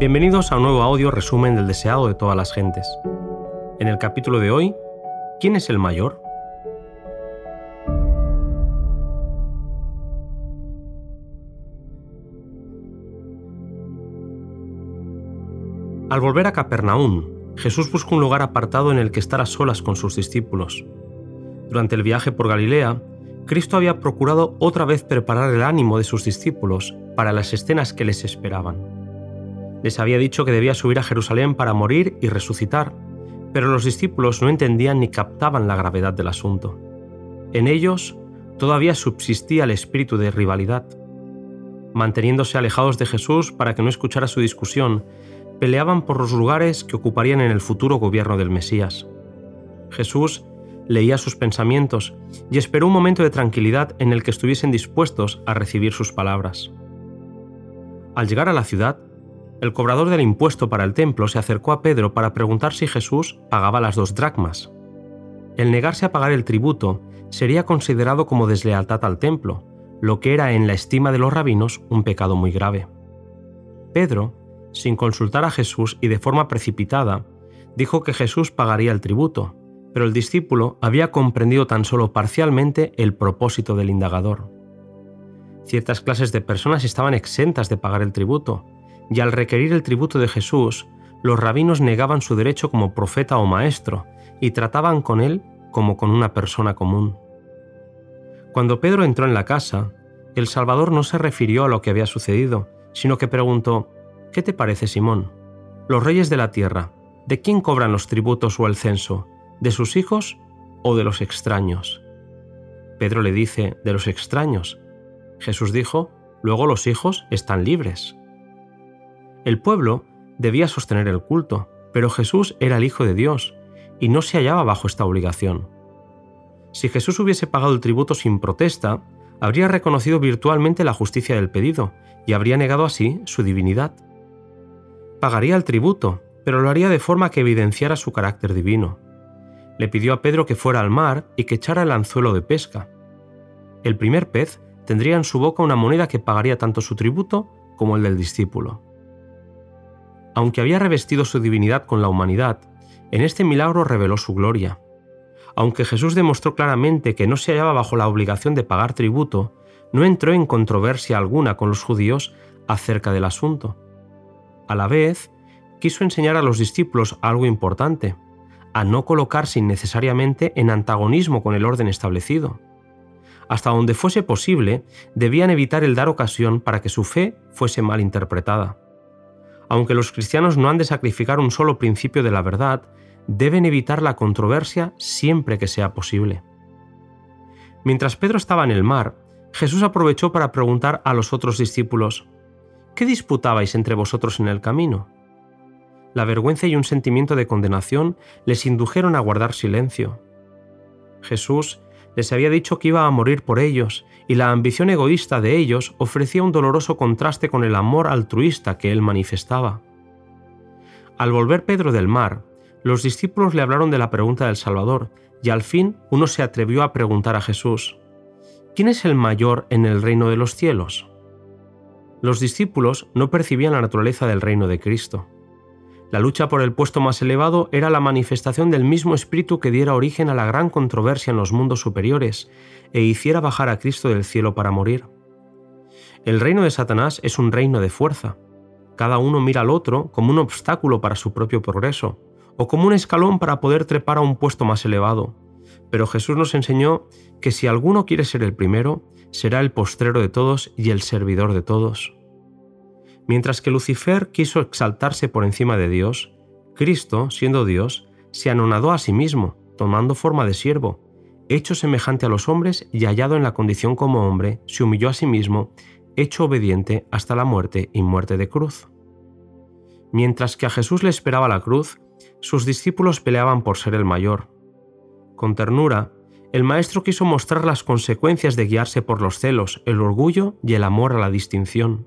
Bienvenidos a un nuevo audio resumen del deseado de todas las gentes. En el capítulo de hoy, ¿quién es el mayor? Al volver a Capernaum, Jesús busca un lugar apartado en el que estar a solas con sus discípulos. Durante el viaje por Galilea, Cristo había procurado otra vez preparar el ánimo de sus discípulos para las escenas que les esperaban. Les había dicho que debía subir a Jerusalén para morir y resucitar, pero los discípulos no entendían ni captaban la gravedad del asunto. En ellos todavía subsistía el espíritu de rivalidad. Manteniéndose alejados de Jesús para que no escuchara su discusión, peleaban por los lugares que ocuparían en el futuro gobierno del Mesías. Jesús leía sus pensamientos y esperó un momento de tranquilidad en el que estuviesen dispuestos a recibir sus palabras. Al llegar a la ciudad, el cobrador del impuesto para el templo se acercó a Pedro para preguntar si Jesús pagaba las dos dracmas. El negarse a pagar el tributo sería considerado como deslealtad al templo, lo que era en la estima de los rabinos un pecado muy grave. Pedro, sin consultar a Jesús y de forma precipitada, dijo que Jesús pagaría el tributo, pero el discípulo había comprendido tan solo parcialmente el propósito del indagador. Ciertas clases de personas estaban exentas de pagar el tributo, y al requerir el tributo de Jesús, los rabinos negaban su derecho como profeta o maestro y trataban con él como con una persona común. Cuando Pedro entró en la casa, el Salvador no se refirió a lo que había sucedido, sino que preguntó, ¿Qué te parece, Simón? Los reyes de la tierra, ¿de quién cobran los tributos o el censo? ¿De sus hijos o de los extraños? Pedro le dice, de los extraños. Jesús dijo, luego los hijos están libres. El pueblo debía sostener el culto, pero Jesús era el Hijo de Dios y no se hallaba bajo esta obligación. Si Jesús hubiese pagado el tributo sin protesta, habría reconocido virtualmente la justicia del pedido y habría negado así su divinidad. Pagaría el tributo, pero lo haría de forma que evidenciara su carácter divino le pidió a Pedro que fuera al mar y que echara el anzuelo de pesca. El primer pez tendría en su boca una moneda que pagaría tanto su tributo como el del discípulo. Aunque había revestido su divinidad con la humanidad, en este milagro reveló su gloria. Aunque Jesús demostró claramente que no se hallaba bajo la obligación de pagar tributo, no entró en controversia alguna con los judíos acerca del asunto. A la vez, quiso enseñar a los discípulos algo importante a no colocarse innecesariamente en antagonismo con el orden establecido. Hasta donde fuese posible, debían evitar el dar ocasión para que su fe fuese mal interpretada. Aunque los cristianos no han de sacrificar un solo principio de la verdad, deben evitar la controversia siempre que sea posible. Mientras Pedro estaba en el mar, Jesús aprovechó para preguntar a los otros discípulos, ¿qué disputabais entre vosotros en el camino? la vergüenza y un sentimiento de condenación les indujeron a guardar silencio. Jesús les había dicho que iba a morir por ellos, y la ambición egoísta de ellos ofrecía un doloroso contraste con el amor altruista que él manifestaba. Al volver Pedro del mar, los discípulos le hablaron de la pregunta del Salvador, y al fin uno se atrevió a preguntar a Jesús, ¿quién es el mayor en el reino de los cielos? Los discípulos no percibían la naturaleza del reino de Cristo. La lucha por el puesto más elevado era la manifestación del mismo espíritu que diera origen a la gran controversia en los mundos superiores e hiciera bajar a Cristo del cielo para morir. El reino de Satanás es un reino de fuerza. Cada uno mira al otro como un obstáculo para su propio progreso, o como un escalón para poder trepar a un puesto más elevado. Pero Jesús nos enseñó que si alguno quiere ser el primero, será el postrero de todos y el servidor de todos. Mientras que Lucifer quiso exaltarse por encima de Dios, Cristo, siendo Dios, se anonadó a sí mismo, tomando forma de siervo, hecho semejante a los hombres y hallado en la condición como hombre, se humilló a sí mismo, hecho obediente hasta la muerte y muerte de cruz. Mientras que a Jesús le esperaba la cruz, sus discípulos peleaban por ser el mayor. Con ternura, el Maestro quiso mostrar las consecuencias de guiarse por los celos, el orgullo y el amor a la distinción.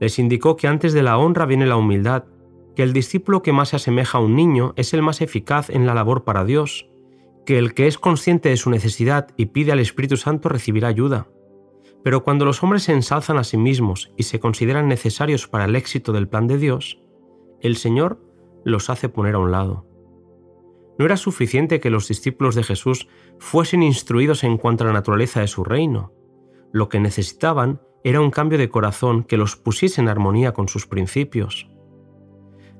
Les indicó que antes de la honra viene la humildad, que el discípulo que más se asemeja a un niño es el más eficaz en la labor para Dios, que el que es consciente de su necesidad y pide al Espíritu Santo recibirá ayuda. Pero cuando los hombres se ensalzan a sí mismos y se consideran necesarios para el éxito del plan de Dios, el Señor los hace poner a un lado. No era suficiente que los discípulos de Jesús fuesen instruidos en cuanto a la naturaleza de su reino. Lo que necesitaban era un cambio de corazón que los pusiese en armonía con sus principios.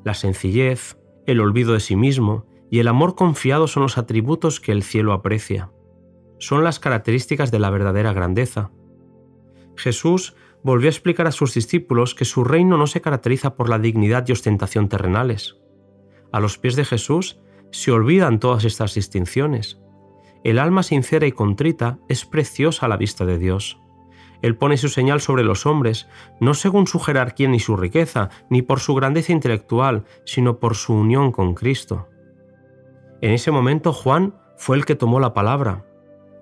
La sencillez, el olvido de sí mismo y el amor confiado son los atributos que el cielo aprecia. Son las características de la verdadera grandeza. Jesús volvió a explicar a sus discípulos que su reino no se caracteriza por la dignidad y ostentación terrenales. A los pies de Jesús se olvidan todas estas distinciones. El alma sincera y contrita es preciosa a la vista de Dios. Él pone su señal sobre los hombres, no según su jerarquía ni su riqueza, ni por su grandeza intelectual, sino por su unión con Cristo. En ese momento Juan fue el que tomó la palabra.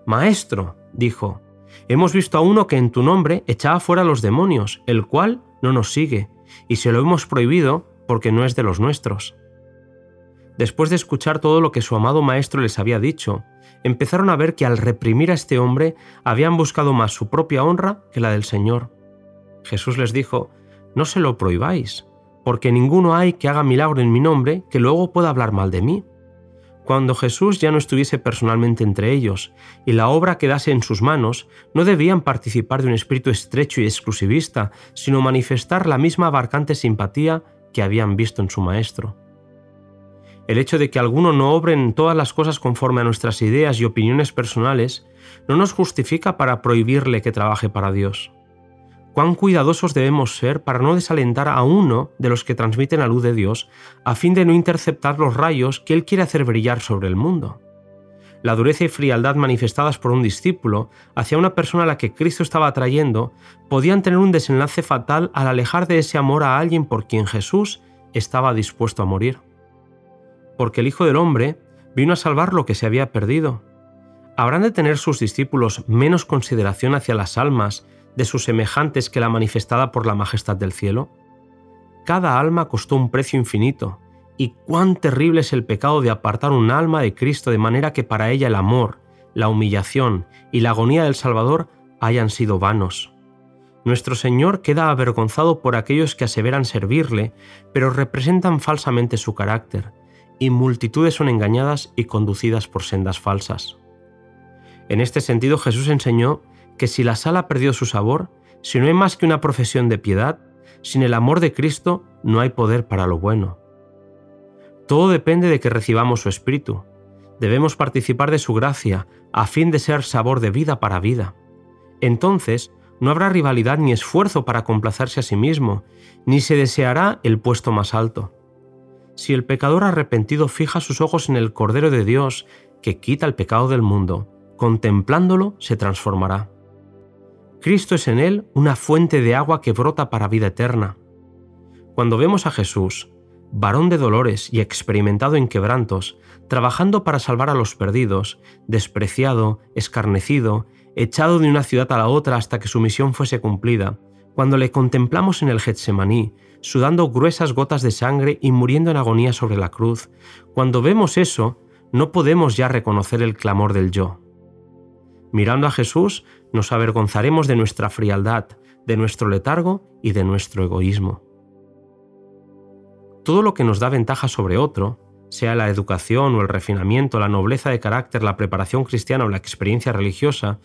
Maestro, dijo, hemos visto a uno que en tu nombre echaba fuera a los demonios, el cual no nos sigue, y se lo hemos prohibido porque no es de los nuestros. Después de escuchar todo lo que su amado maestro les había dicho, empezaron a ver que al reprimir a este hombre habían buscado más su propia honra que la del Señor. Jesús les dijo, no se lo prohibáis, porque ninguno hay que haga milagro en mi nombre que luego pueda hablar mal de mí. Cuando Jesús ya no estuviese personalmente entre ellos y la obra quedase en sus manos, no debían participar de un espíritu estrecho y exclusivista, sino manifestar la misma abarcante simpatía que habían visto en su Maestro. El hecho de que alguno no obre en todas las cosas conforme a nuestras ideas y opiniones personales no nos justifica para prohibirle que trabaje para Dios. Cuán cuidadosos debemos ser para no desalentar a uno de los que transmiten la luz de Dios a fin de no interceptar los rayos que Él quiere hacer brillar sobre el mundo. La dureza y frialdad manifestadas por un discípulo hacia una persona a la que Cristo estaba atrayendo podían tener un desenlace fatal al alejar de ese amor a alguien por quien Jesús estaba dispuesto a morir porque el Hijo del Hombre vino a salvar lo que se había perdido. ¿Habrán de tener sus discípulos menos consideración hacia las almas de sus semejantes que la manifestada por la majestad del cielo? Cada alma costó un precio infinito, y cuán terrible es el pecado de apartar un alma de Cristo de manera que para ella el amor, la humillación y la agonía del Salvador hayan sido vanos. Nuestro Señor queda avergonzado por aquellos que aseveran servirle, pero representan falsamente su carácter, y multitudes son engañadas y conducidas por sendas falsas. En este sentido Jesús enseñó que si la sal ha perdido su sabor, si no hay más que una profesión de piedad, sin el amor de Cristo no hay poder para lo bueno. Todo depende de que recibamos su Espíritu. Debemos participar de su gracia a fin de ser sabor de vida para vida. Entonces, no habrá rivalidad ni esfuerzo para complacerse a sí mismo, ni se deseará el puesto más alto si el pecador arrepentido fija sus ojos en el Cordero de Dios que quita el pecado del mundo, contemplándolo se transformará. Cristo es en él una fuente de agua que brota para vida eterna. Cuando vemos a Jesús, varón de dolores y experimentado en quebrantos, trabajando para salvar a los perdidos, despreciado, escarnecido, echado de una ciudad a la otra hasta que su misión fuese cumplida, cuando le contemplamos en el Getsemaní, sudando gruesas gotas de sangre y muriendo en agonía sobre la cruz, cuando vemos eso, no podemos ya reconocer el clamor del yo. Mirando a Jesús, nos avergonzaremos de nuestra frialdad, de nuestro letargo y de nuestro egoísmo. Todo lo que nos da ventaja sobre otro, sea la educación o el refinamiento, la nobleza de carácter, la preparación cristiana o la experiencia religiosa,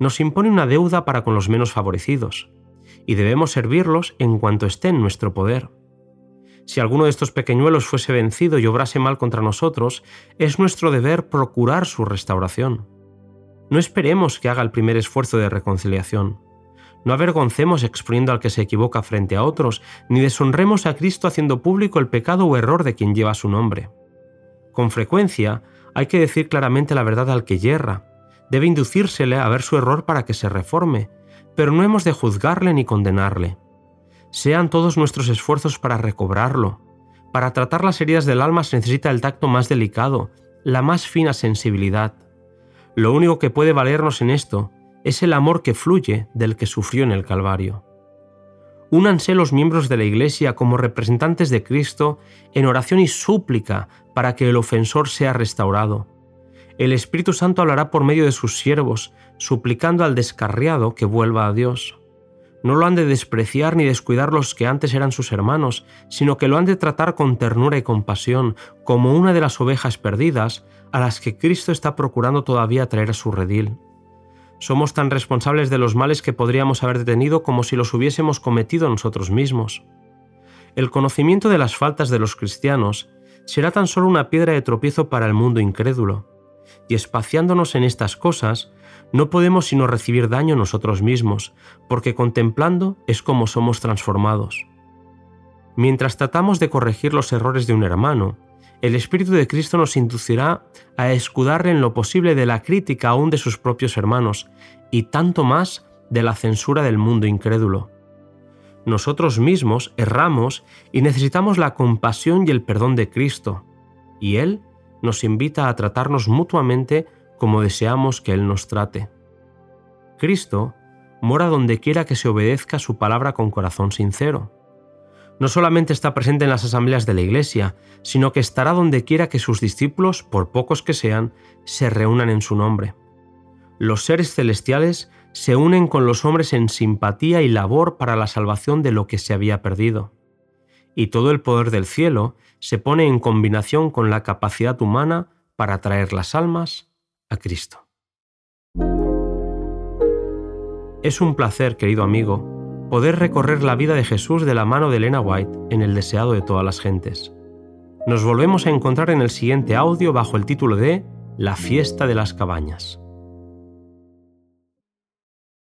nos impone una deuda para con los menos favorecidos y debemos servirlos en cuanto esté en nuestro poder. Si alguno de estos pequeñuelos fuese vencido y obrase mal contra nosotros, es nuestro deber procurar su restauración. No esperemos que haga el primer esfuerzo de reconciliación. No avergoncemos exponiendo al que se equivoca frente a otros, ni deshonremos a Cristo haciendo público el pecado o error de quien lleva su nombre. Con frecuencia hay que decir claramente la verdad al que yerra. Debe inducírsele a ver su error para que se reforme, pero no hemos de juzgarle ni condenarle. Sean todos nuestros esfuerzos para recobrarlo. Para tratar las heridas del alma se necesita el tacto más delicado, la más fina sensibilidad. Lo único que puede valernos en esto es el amor que fluye del que sufrió en el Calvario. Únanse los miembros de la Iglesia como representantes de Cristo en oración y súplica para que el ofensor sea restaurado. El Espíritu Santo hablará por medio de sus siervos, suplicando al descarriado que vuelva a Dios. No lo han de despreciar ni descuidar los que antes eran sus hermanos, sino que lo han de tratar con ternura y compasión, como una de las ovejas perdidas a las que Cristo está procurando todavía traer a su redil. Somos tan responsables de los males que podríamos haber detenido como si los hubiésemos cometido nosotros mismos. El conocimiento de las faltas de los cristianos será tan solo una piedra de tropiezo para el mundo incrédulo, y espaciándonos en estas cosas, no podemos sino recibir daño nosotros mismos, porque contemplando es como somos transformados. Mientras tratamos de corregir los errores de un hermano, el Espíritu de Cristo nos inducirá a escudarle en lo posible de la crítica aún de sus propios hermanos, y tanto más de la censura del mundo incrédulo. Nosotros mismos erramos y necesitamos la compasión y el perdón de Cristo, y Él nos invita a tratarnos mutuamente como deseamos que Él nos trate. Cristo mora donde quiera que se obedezca su palabra con corazón sincero. No solamente está presente en las asambleas de la Iglesia, sino que estará donde quiera que sus discípulos, por pocos que sean, se reúnan en su nombre. Los seres celestiales se unen con los hombres en simpatía y labor para la salvación de lo que se había perdido. Y todo el poder del cielo se pone en combinación con la capacidad humana para traer las almas a Cristo. Es un placer, querido amigo, poder recorrer la vida de Jesús de la mano de Elena White en el deseado de todas las gentes. Nos volvemos a encontrar en el siguiente audio bajo el título de La fiesta de las cabañas.